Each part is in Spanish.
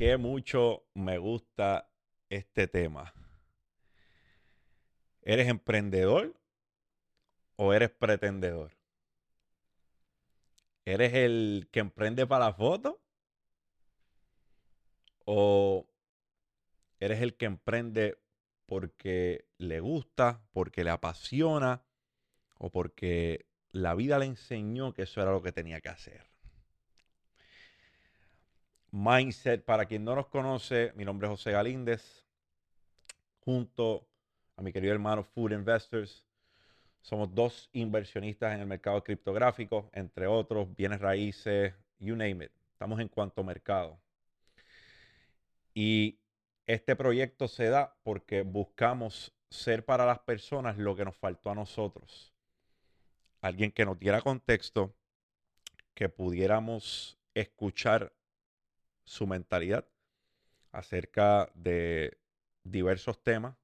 qué mucho me gusta este tema. ¿Eres emprendedor o eres pretendedor? ¿Eres el que emprende para la foto? ¿O eres el que emprende porque le gusta, porque le apasiona o porque la vida le enseñó que eso era lo que tenía que hacer? Mindset, para quien no nos conoce, mi nombre es José Galíndez, junto a mi querido hermano Food Investors. Somos dos inversionistas en el mercado criptográfico, entre otros, bienes raíces, you name it. Estamos en cuanto mercado. Y este proyecto se da porque buscamos ser para las personas lo que nos faltó a nosotros. Alguien que nos diera contexto, que pudiéramos escuchar su mentalidad acerca de diversos temas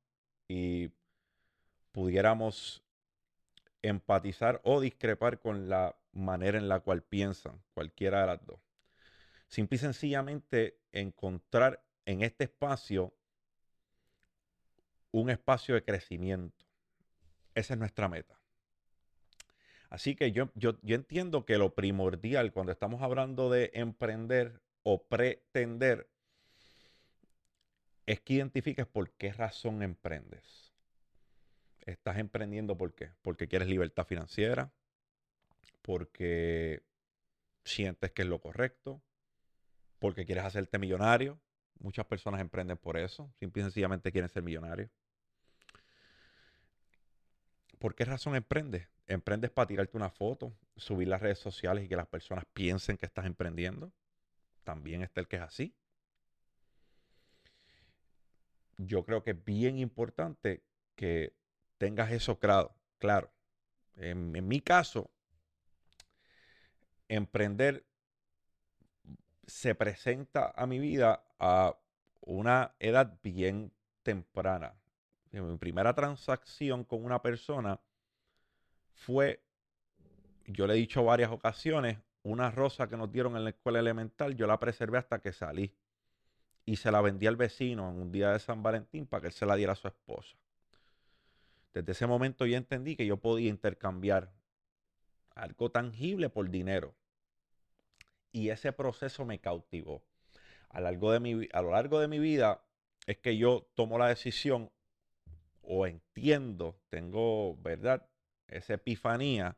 y pudiéramos empatizar o discrepar con la manera en la cual piensan cualquiera de las dos. Simple y sencillamente encontrar en este espacio un espacio de crecimiento. Esa es nuestra meta. Así que yo, yo, yo entiendo que lo primordial cuando estamos hablando de emprender o pretender es que identifiques por qué razón emprendes. Estás emprendiendo por qué? Porque quieres libertad financiera, porque sientes que es lo correcto, porque quieres hacerte millonario. Muchas personas emprenden por eso, simple y sencillamente quieren ser millonarios. ¿Por qué razón emprendes? ¿Emprendes para tirarte una foto, subir las redes sociales y que las personas piensen que estás emprendiendo? También está el que es así. Yo creo que es bien importante que tengas eso claro. claro. En, en mi caso, emprender se presenta a mi vida a una edad bien temprana. Mi primera transacción con una persona fue, yo le he dicho varias ocasiones, una rosa que nos dieron en la escuela elemental, yo la preservé hasta que salí. Y se la vendí al vecino en un día de San Valentín para que él se la diera a su esposa. Desde ese momento yo entendí que yo podía intercambiar algo tangible por dinero. Y ese proceso me cautivó. A, largo de mi, a lo largo de mi vida es que yo tomo la decisión o entiendo, tengo, ¿verdad? Esa epifanía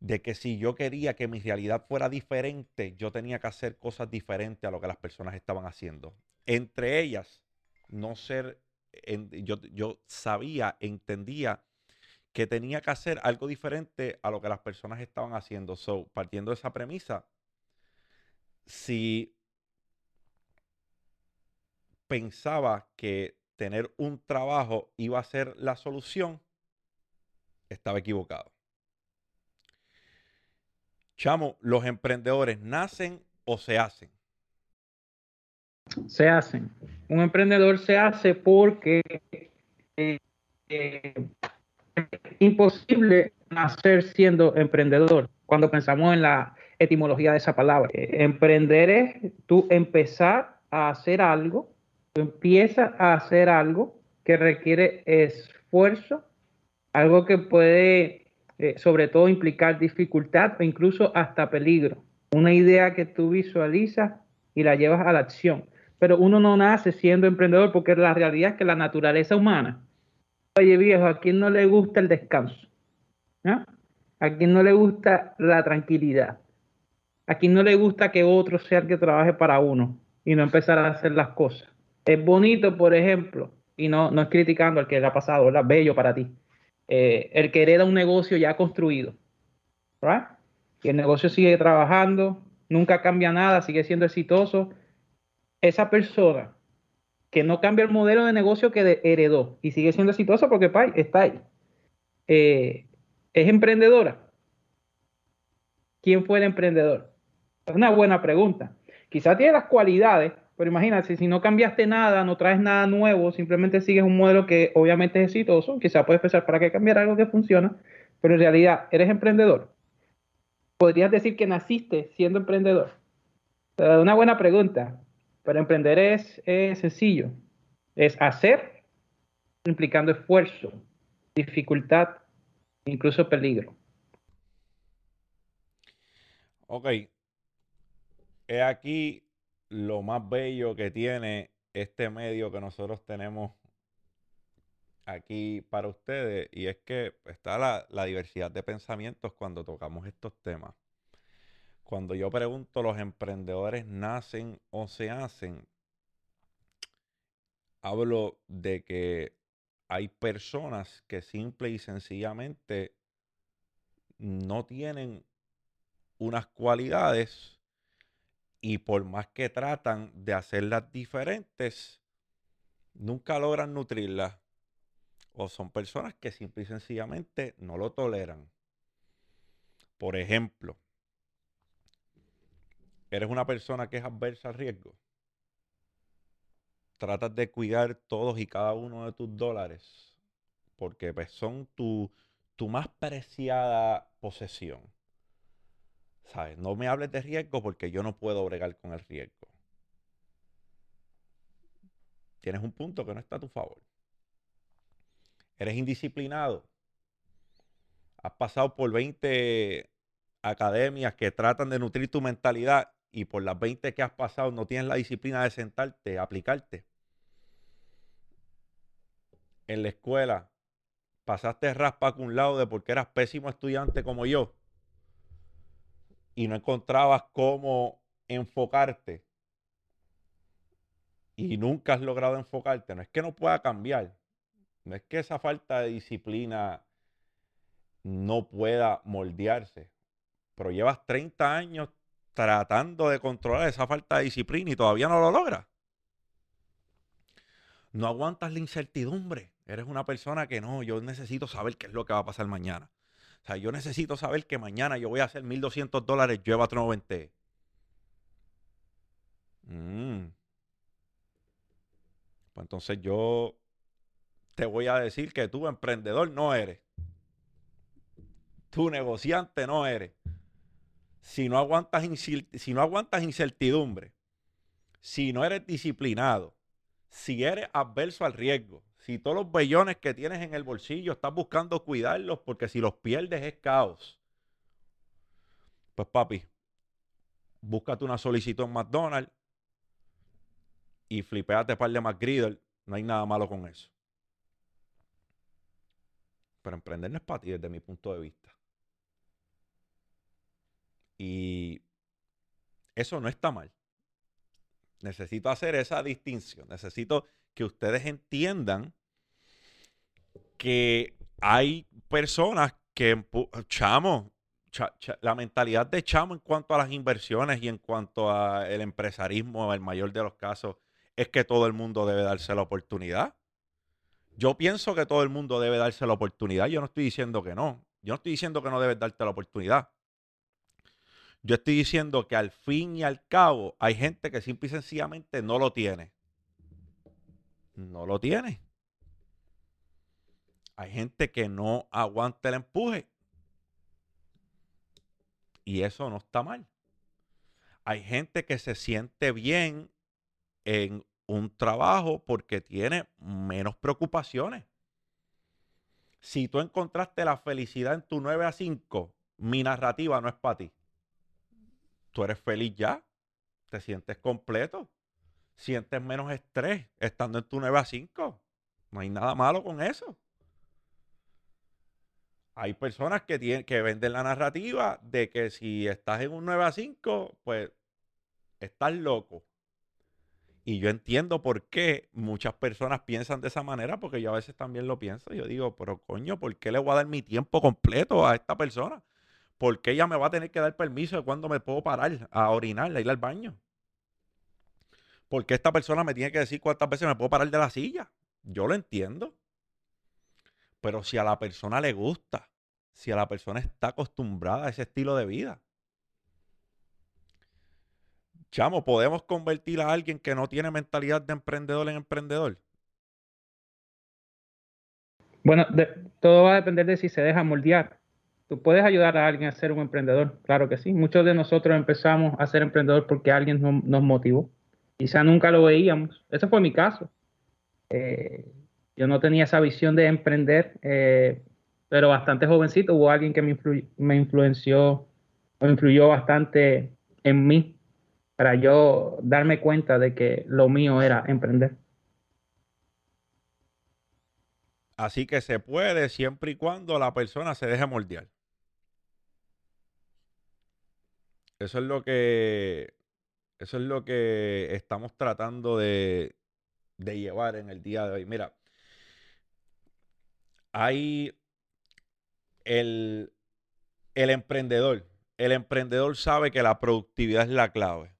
de que si yo quería que mi realidad fuera diferente, yo tenía que hacer cosas diferentes a lo que las personas estaban haciendo. Entre ellas, no ser, yo, yo sabía, entendía que tenía que hacer algo diferente a lo que las personas estaban haciendo. So, partiendo de esa premisa, si pensaba que tener un trabajo iba a ser la solución, estaba equivocado. Chamo, ¿los emprendedores nacen o se hacen? Se hacen. Un emprendedor se hace porque eh, eh, es imposible nacer siendo emprendedor. Cuando pensamos en la etimología de esa palabra, eh, emprender es tú empezar a hacer algo, tú empiezas a hacer algo que requiere esfuerzo, algo que puede eh, sobre todo implicar dificultad o incluso hasta peligro. Una idea que tú visualizas y la llevas a la acción. Pero uno no nace siendo emprendedor porque la realidad es que la naturaleza humana, oye viejo, ¿a quién no le gusta el descanso? ¿A quién no le gusta la tranquilidad? ¿A quién no le gusta que otro sea el que trabaje para uno y no empezar a hacer las cosas? Es bonito, por ejemplo, y no, no es criticando al que le ha pasado, ¿verdad? Bello para ti eh, el que hereda un negocio ya construido. Y el negocio sigue trabajando, nunca cambia nada, sigue siendo exitoso. Esa persona que no cambia el modelo de negocio que heredó y sigue siendo exitoso porque está ahí. Eh, es emprendedora. ¿Quién fue el emprendedor? Es una buena pregunta. Quizás tiene las cualidades, pero imagínate, si no cambiaste nada, no traes nada nuevo, simplemente sigues un modelo que obviamente es exitoso, quizás puedes pensar, ¿para qué cambiar algo que funciona? Pero en realidad, ¿eres emprendedor? ¿Podrías decir que naciste siendo emprendedor? una buena pregunta. Pero emprender es, es sencillo. Es hacer implicando esfuerzo, dificultad, incluso peligro. Ok. Aquí lo más bello que tiene este medio que nosotros tenemos aquí para ustedes y es que está la, diversidad de pensamientos cuando tocamos estos temas. Cuando yo pregunto, ¿los emprendedores nacen o se hacen? Hablo de que hay personas que simple y sencillamente no tienen unas cualidades y por más que tratan de hacerlas diferentes, nunca logran nutrirlas. O son personas que simple y sencillamente no lo toleran. Por ejemplo, eres una persona que es adversa al riesgo. Tratas de cuidar todos y cada uno de tus dólares porque pues, son tu, tu más preciada posesión. ¿Sabes? No me hables de riesgo porque yo no puedo bregar con el riesgo. Tienes un punto que no está a tu favor. Eres indisciplinado. Has pasado por 20 academias que tratan de nutrir tu mentalidad y por las 20 que has pasado no tienes la disciplina de sentarte, aplicarte. En la escuela pasaste raspa con un lado de porque eras pésimo estudiante como yo y no encontrabas cómo enfocarte y nunca has logrado enfocarte, no es que no pueda cambiar, no es que esa falta de disciplina no pueda moldearse, pero llevas 30 años tratando de controlar esa falta de disciplina y todavía no lo logras. No aguantas la incertidumbre. Eres una persona que no, yo necesito saber qué es lo que va a pasar mañana. O sea, yo necesito saber que mañana yo voy a hacer 1200 dólares, llueva no mm. Pues entonces yo te voy a decir que tú emprendedor no eres. Tú negociante no eres si no aguantas, si no aguantas incertidumbre, si no eres disciplinado, si eres adverso al riesgo, si todos los bellones que tienes en el bolsillo estás buscando cuidarlos porque si los pierdes es caos. Pues papi, búscate una solicitud en McDonald's y flipeate par de McGriddle. No hay nada malo con eso. Pero emprender no es para ti desde mi punto de vista. Y eso no está mal. Necesito hacer esa distinción. Necesito que ustedes entiendan que hay personas que, chamo, la mentalidad de chamo en cuanto a las inversiones y en cuanto al empresarismo, el mayor de los casos, es que todo el mundo debe darse la oportunidad. Yo pienso que todo el mundo debe darse la oportunidad. Yo no estoy diciendo que no. Yo no estoy diciendo que no debes darte la oportunidad. Yo estoy diciendo que al fin y al cabo hay gente que simple y sencillamente no lo tiene. No lo tiene. Hay gente que no aguanta el empuje. Y eso no está mal. Hay gente que se siente bien en un trabajo porque tiene menos preocupaciones. Si tú encontraste la felicidad en tu 9 a 5, mi narrativa no es para ti tú eres feliz ya, te sientes completo, sientes menos estrés estando en tu 9 a 5. No hay nada malo con eso. Hay personas que, tienen, que venden la narrativa de que si estás en un 9 a 5, pues estás loco. Y yo entiendo por qué muchas personas piensan de esa manera, porque yo a veces también lo pienso. Yo digo, pero coño, ¿por qué le voy a dar mi tiempo completo a esta persona? ¿por qué ella me va a tener que dar permiso de cuando me puedo parar a orinar, a ir al baño? ¿Por qué esta persona me tiene que decir cuántas veces me puedo parar de la silla? Yo lo entiendo. Pero si a la persona le gusta, si a la persona está acostumbrada a ese estilo de vida, chamo, ¿podemos convertir a alguien que no tiene mentalidad de emprendedor en emprendedor? Bueno, todo va a depender de si se deja moldear. ¿Tú puedes ayudar a alguien a ser un emprendedor? Claro que sí. Muchos de nosotros empezamos a ser emprendedor porque alguien nos, motivó. Quizá nunca lo veíamos. Ese fue mi caso. Eh, yo no tenía esa visión de emprender, eh, pero bastante jovencito hubo alguien que me, me influenció o influyó bastante en mí para yo darme cuenta de que lo mío era emprender. Así que se puede siempre y cuando la persona se deje moldear. Eso es lo que eso es lo que estamos tratando de, llevar en el día de hoy. Mira, hay el, el emprendedor. El emprendedor sabe que la productividad es la clave.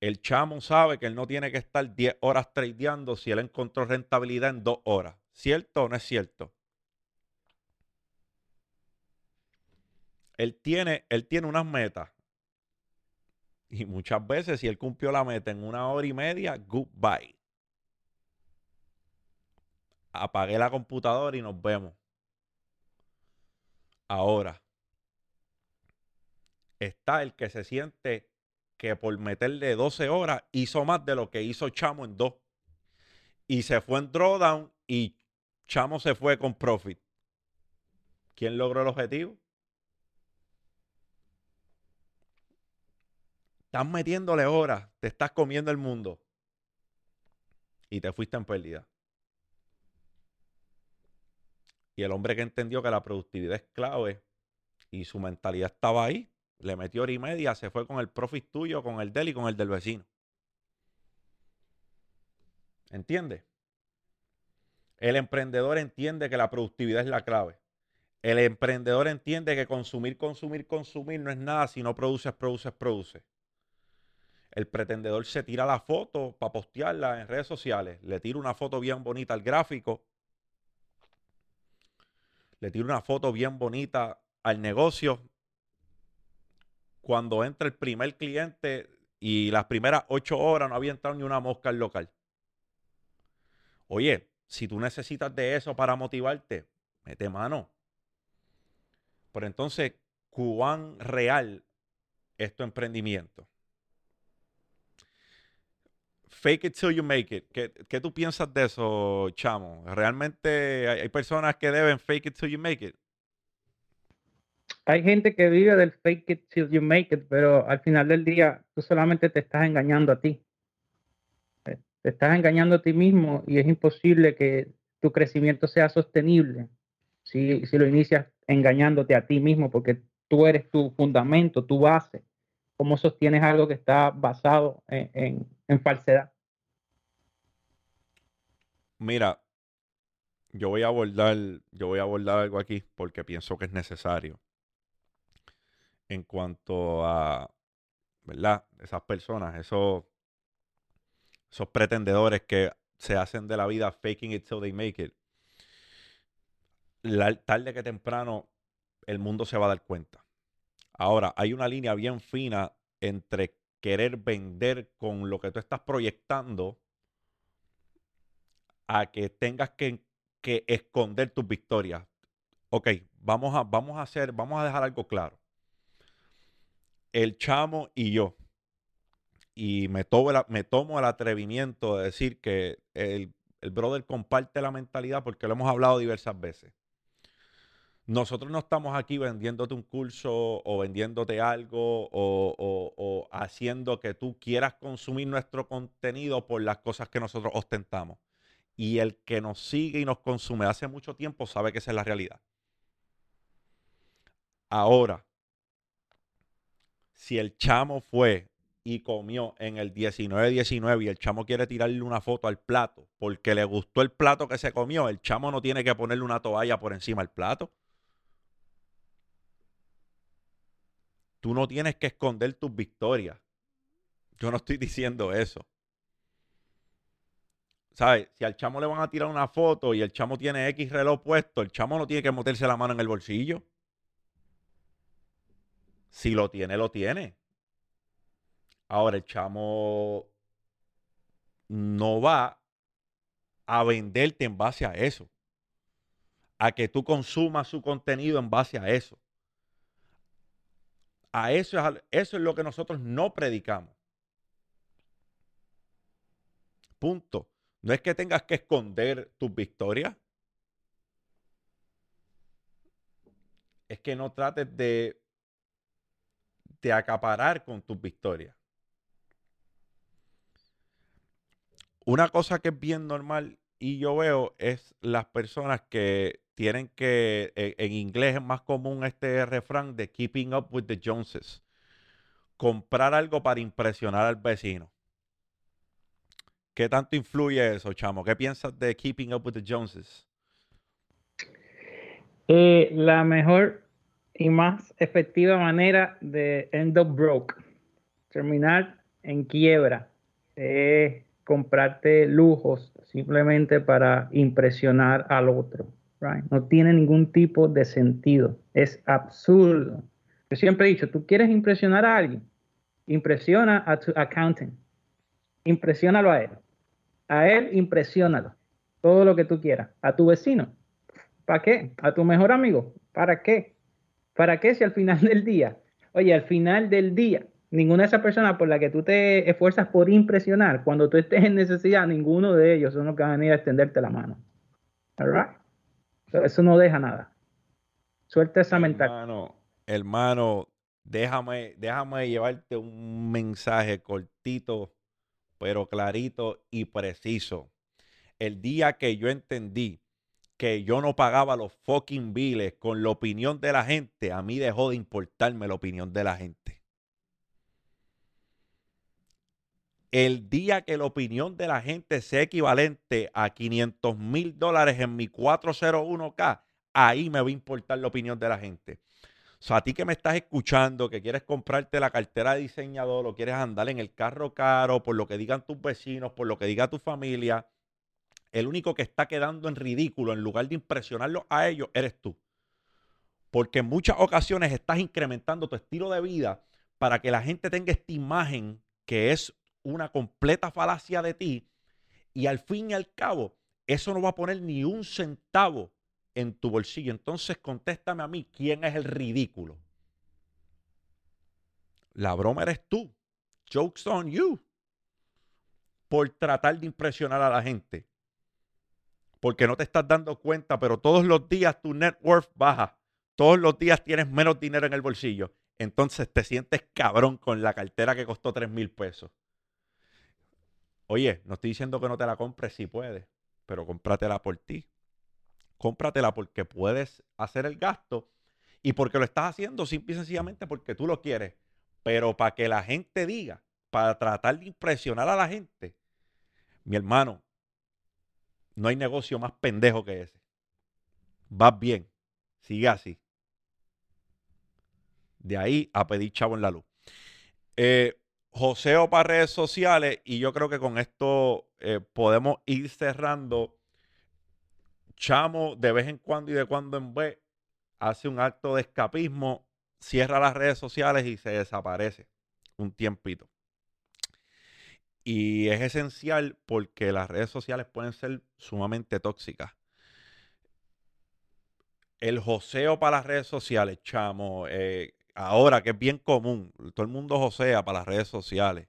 El chamo sabe que él no tiene que estar 10 horas tradeando si él encontró rentabilidad en 2 horas. ¿Cierto o no es cierto? Él tiene, él tiene unas metas. Y muchas veces, si él cumplió la meta en una hora y media, goodbye. Apagué la computadora y nos vemos. Ahora, está el que se siente que por meterle 12 horas hizo más de lo que hizo Chamo en dos. Y se fue en drawdown y Chamo se fue con profit. ¿Quién logró el objetivo? Estás metiéndole horas, te estás comiendo el mundo. Y te fuiste en pérdida. Y el hombre que entendió que la productividad es clave y su mentalidad estaba ahí, le metió hora y media, se fue con el profit tuyo, con el del y con el del vecino. ¿Entiendes? El emprendedor entiende que la productividad es la clave. El emprendedor entiende que consumir, consumir, consumir no es nada si no produces, produces, produces. El pretendedor se tira la foto para postearla en redes sociales. Le tira una foto bien bonita al gráfico. Le tira una foto bien bonita al negocio. Cuando entra el primer cliente y las primeras ocho horas no había entrado ni una mosca al local. Oye, si tú necesitas de eso para motivarte, mete mano. Pero entonces, cuán real es tu emprendimiento fake it till you make it. ¿Qué, tú piensas de eso, chamo? ¿Realmente hay, personas que deben fake it till you make it? Hay gente que vive del fake it till you make it, pero al final del día tú solamente te estás engañando a ti. Eh, te estás engañando a ti mismo y es imposible que tu crecimiento sea sostenible si, si lo inicias engañándote a ti mismo, porque tú eres tu fundamento, tu base. ¿Cómo sostienes algo que está basado en, falsedad? Mira, yo voy a abordar, yo voy a abordar algo aquí porque pienso que es necesario. En cuanto a, ¿verdad? Esas personas, esos, esos pretendedores que se hacen de la vida faking it till they make it. tarde que temprano el mundo se va a dar cuenta. Ahora, hay una línea bien fina entre querer vender con lo que tú estás proyectando a que tengas que, esconder tus victorias. Ok, vamos a, vamos a hacer, vamos a dejar algo claro. El chamo y yo, y me tomo, me tomo el atrevimiento de decir que el, el brother comparte la mentalidad porque lo hemos hablado diversas veces. Nosotros no estamos aquí vendiéndote un curso o vendiéndote algo o, haciendo que tú quieras consumir nuestro contenido por las cosas que nosotros ostentamos. Y el que nos sigue y nos consume hace mucho tiempo sabe que esa es la realidad. Ahora, si el chamo fue y comió en el 19-19 y el chamo quiere tirarle una foto al plato porque le gustó el plato que se comió, el chamo no tiene que ponerle una toalla por encima del plato. Tú no tienes que esconder tus victorias. Yo no estoy diciendo eso. ¿Sabes? Si al chamo le van a tirar una foto y el chamo tiene X reloj puesto, el chamo no tiene que meterse la mano en el bolsillo. Si lo tiene, lo tiene. Ahora el chamo no va a venderte en base a eso. A que tú consumas su contenido en base a eso. A eso es, eso es lo que nosotros no predicamos. Punto. No es que tengas que esconder tus victorias. Es que no trates de, de acaparar con tus victorias. Una cosa que es bien normal y yo veo es las personas que tienen que, e, en, inglés es más común este refrán de keeping up with the Joneses. Comprar algo para impresionar al vecino. ¿Qué tanto influye eso, chamo? ¿Qué piensas de keeping up with the Joneses? Eh, la mejor y más efectiva manera de end up broke, terminar en quiebra, es comprarte lujos simplemente para impresionar al otro. No tiene ningún tipo de sentido. Es absurdo. Yo siempre he dicho, tú quieres impresionar a alguien, impresiona a tu accountant, impresiónalo a él. A él, impresiónalo. Todo lo que tú quieras. A tu vecino, ¿para qué? A tu mejor amigo, ¿para qué? ¿Para qué si al final del día, oye, al final del día, ninguna de esas personas por la que tú te esfuerzas por impresionar, cuando tú estés en necesidad, ninguno de ellos son los que van a venir a extenderte la mano. All eso no deja nada. Suelta esa mentalidad. Hermano, déjame, déjame llevarte un mensaje cortito, pero clarito y preciso. El día que yo entendí que yo no pagaba los fucking billes con la opinión de la gente, a mí dejó de importarme la opinión de la gente. El día que la opinión de la gente sea equivalente a 500 mil dólares en mi 401k, ahí me va a importar la opinión de la gente. O sea, a ti que me estás escuchando, que quieres comprarte la cartera de diseñador o quieres andar en el carro caro por lo que digan tus vecinos, por lo que diga tu familia, el único que está quedando en ridículo en lugar de impresionarlo a ellos eres tú. Porque en muchas ocasiones estás incrementando tu estilo de vida para que la gente tenga esta imagen que es una completa falacia de ti y al fin y al cabo eso no va a poner ni un centavo en tu bolsillo. Entonces contéstame a mí, ¿quién es el ridículo? La broma eres tú. Jokes on you. Por tratar de impresionar a la gente. Porque no te estás dando cuenta, pero todos los días tu net worth baja. Todos los días tienes menos dinero en el bolsillo. Entonces te sientes cabrón con la cartera que costó 3 mil pesos. Oye, no estoy diciendo que no te la compres si puedes, pero cómpratela por ti. Cómpratela porque puedes hacer el gasto y porque lo estás haciendo simple y sencillamente porque tú lo quieres. Pero para que la gente diga, para tratar de impresionar a la gente, mi hermano, no hay negocio más pendejo que ese. Vas bien, sigue así. De ahí a pedir chavo en la luz. Eh, joseo para redes sociales y yo creo que con esto eh, podemos ir cerrando. Chamo de vez en cuando y de cuando en vez hace un acto de escapismo, cierra las redes sociales y se desaparece un tiempito. Y es esencial porque las redes sociales pueden ser sumamente tóxicas. El joseo para las redes sociales, chamo, eh, ahora que es bien común, todo el mundo josea para las redes sociales.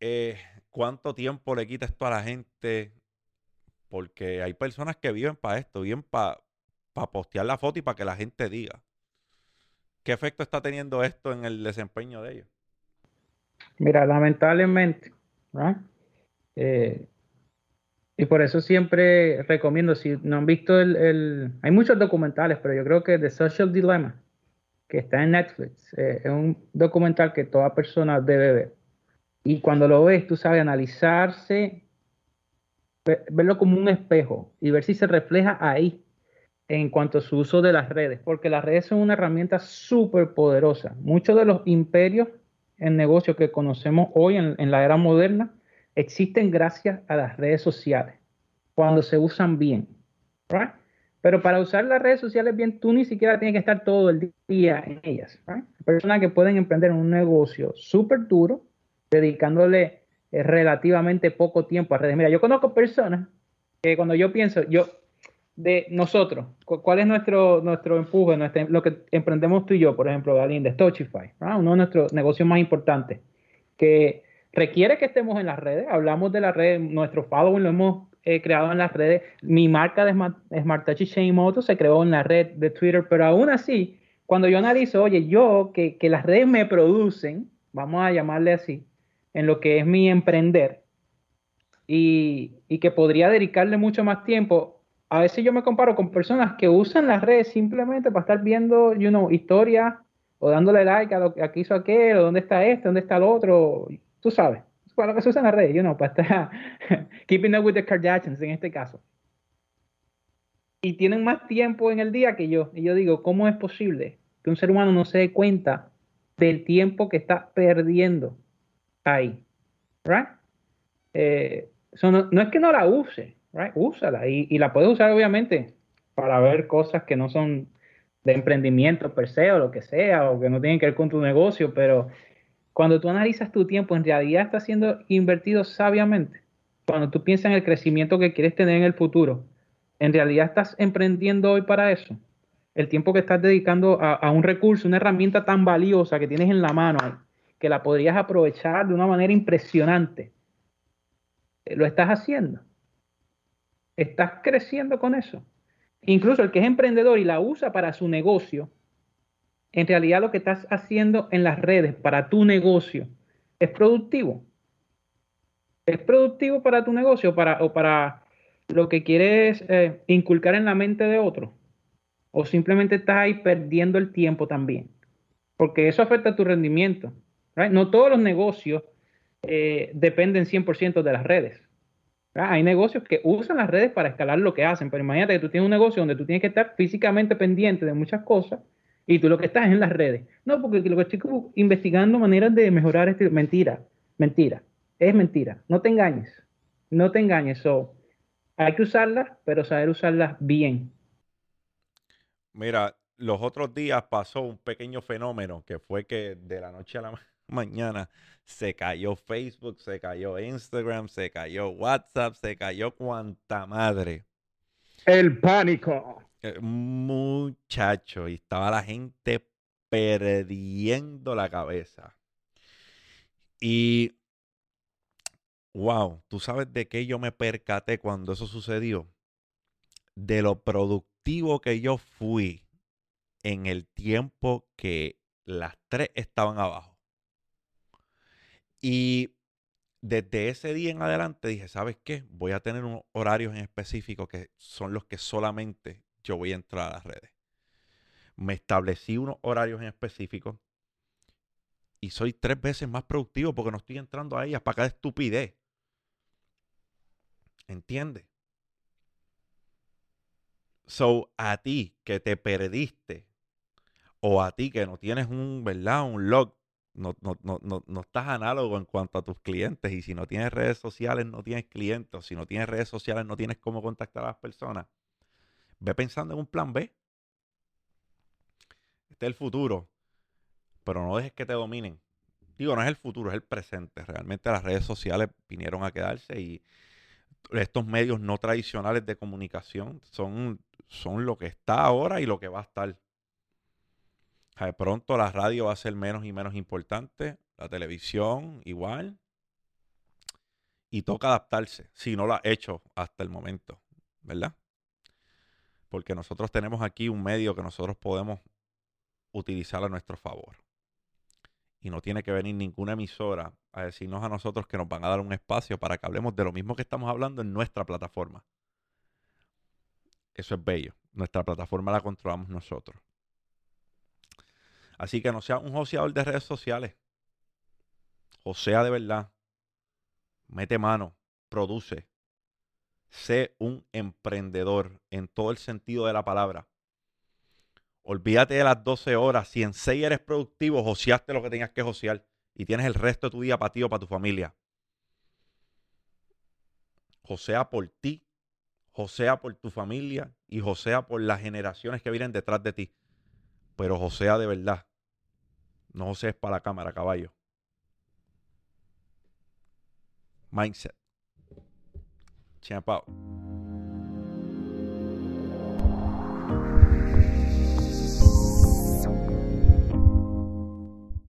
Eh, ¿Cuánto tiempo le quita esto a la gente? Porque hay personas que viven para esto, viven para postear la foto y para que la gente diga. ¿Qué efecto está teniendo esto en el desempeño de ellos? Mira, lamentablemente, eh, y por eso siempre recomiendo, si no han visto el, el, Hay muchos documentales, pero yo creo que The Social Dilemma que está en Netflix. Eh, es un documental que toda persona debe ver. Y cuando lo ves, tú sabes analizarse, verlo como un espejo y ver si se refleja ahí en cuanto a su uso de las redes, porque las redes son una herramienta súper poderosa. Muchos de los imperios en negocio que conocemos hoy en, en la era moderna existen gracias a las redes sociales, cuando se usan bien. Right? Pero para usar las redes sociales bien, tú ni siquiera tienes que estar todo el día en ellas. Personas que pueden emprender un negocio súper duro, dedicándole eh, relativamente poco tiempo a redes. Mira, yo conozco personas que cuando yo pienso, yo, de nosotros, ¿cuál es nuestro, nuestro empuje, lo que emprendemos tú y yo, por ejemplo, Galín, de Stochify, uno de nuestros negocios más importantes, que requiere que estemos en las redes. Hablamos de las redes, nuestro following lo hemos eh, creado en las redes. Mi marca de Smart, Touch Chain Moto se creó en la red de Twitter, pero aún así, cuando yo analizo, oye, yo que, que las redes me producen, vamos a llamarle así, en lo que es mi emprender, y, y que podría dedicarle mucho más tiempo, a veces yo me comparo con personas que usan las redes simplemente para estar viendo, you know, historias o dándole like a lo que hizo aquel, o dónde está este, dónde está el otro, tú sabes, para que se usa en las redes, you know, para estar keeping up with the Kardashians en este caso. Y tienen más tiempo en el día que yo. Y yo digo, ¿cómo es posible que un ser humano no se dé cuenta del tiempo que está perdiendo ahí? Right? Eh, no, es que no la use, right? Úsala. Y, y la puedes usar, obviamente, para ver cosas que no son de emprendimiento per se o lo que sea, o que no tienen que ver con tu negocio, pero cuando tú analizas tu tiempo, en realidad está siendo invertido sabiamente. Cuando tú piensas en el crecimiento que quieres tener en el futuro, en realidad estás emprendiendo hoy para eso. El tiempo que estás dedicando a, un recurso, una herramienta tan valiosa que tienes en la mano, que la podrías aprovechar de una manera impresionante. Lo estás haciendo. Estás creciendo con eso. Incluso el que es emprendedor y la usa para su negocio, en realidad lo que estás haciendo en las redes para tu negocio es productivo. Es productivo para tu negocio para, o para lo que quieres eh, inculcar en la mente de otro. O simplemente estás ahí perdiendo el tiempo también. Porque eso afecta tu rendimiento. No todos los negocios eh, dependen 100% de las redes. Hay negocios que usan las redes para escalar lo que hacen, pero imagínate que tú tienes un negocio donde tú tienes que estar físicamente pendiente de muchas cosas y tú lo que estás es en las redes. No, porque lo que estoy investigando maneras de mejorar este... Mentira, mentira, es mentira. No te engañes, no te engañes. So, hay que usarlas, pero saber usarlas bien. Mira, los otros días pasó un pequeño fenómeno que fue que de la noche a la mañana se cayó Facebook, se cayó Instagram, se cayó WhatsApp, se cayó cuanta madre. El pánico. Eh, muchacho, y estaba la gente perdiendo la cabeza. Y, wow, ¿tú sabes de qué yo me percaté cuando eso sucedió? De lo productivo que yo fui en el tiempo que las tres estaban abajo. Y desde ese día en adelante dije, ¿sabes qué? Voy a tener unos horarios en específico que son los que solamente yo voy a entrar a las redes. Me establecí unos horarios en específico y soy tres veces más productivo porque no estoy entrando a ellas para cada estupidez. ¿Entiendes? So, a ti que te perdiste o a ti que no tienes un, ¿verdad? Un log no, no, no, no, estás análogo en cuanto a tus clientes y si no tienes redes sociales no tienes clientes, si no tienes redes sociales no tienes cómo contactar a las personas, ve pensando en un plan B. Este es el futuro, pero no dejes que te dominen. Digo, no es el futuro, es el presente. Realmente las redes sociales vinieron a quedarse y estos medios no tradicionales de comunicación son, son lo que está ahora y lo que va a estar. De pronto la radio va a ser menos y menos importante, la televisión igual. Y toca adaptarse, si no lo ha hecho hasta el momento, ¿verdad? Porque nosotros tenemos aquí un medio que nosotros podemos utilizar a nuestro favor. Y no tiene que venir ninguna emisora a decirnos a nosotros que nos van a dar un espacio para que hablemos de lo mismo que estamos hablando en nuestra plataforma. Eso es bello. Nuestra plataforma la controlamos nosotros. Así que no sea un joseador de redes sociales. Josea de verdad. Mete mano. Produce. Sé un emprendedor en todo el sentido de la palabra. Olvídate de las 12 horas. Si en 6 eres productivo, joseaste lo que tenías que josear. Y tienes el resto de tu día para para tu familia. Josea por ti. Josea por tu familia. Y josea por las generaciones que vienen detrás de ti pero Josea de verdad. No José es para la cámara, caballo. Mindset. Champ out.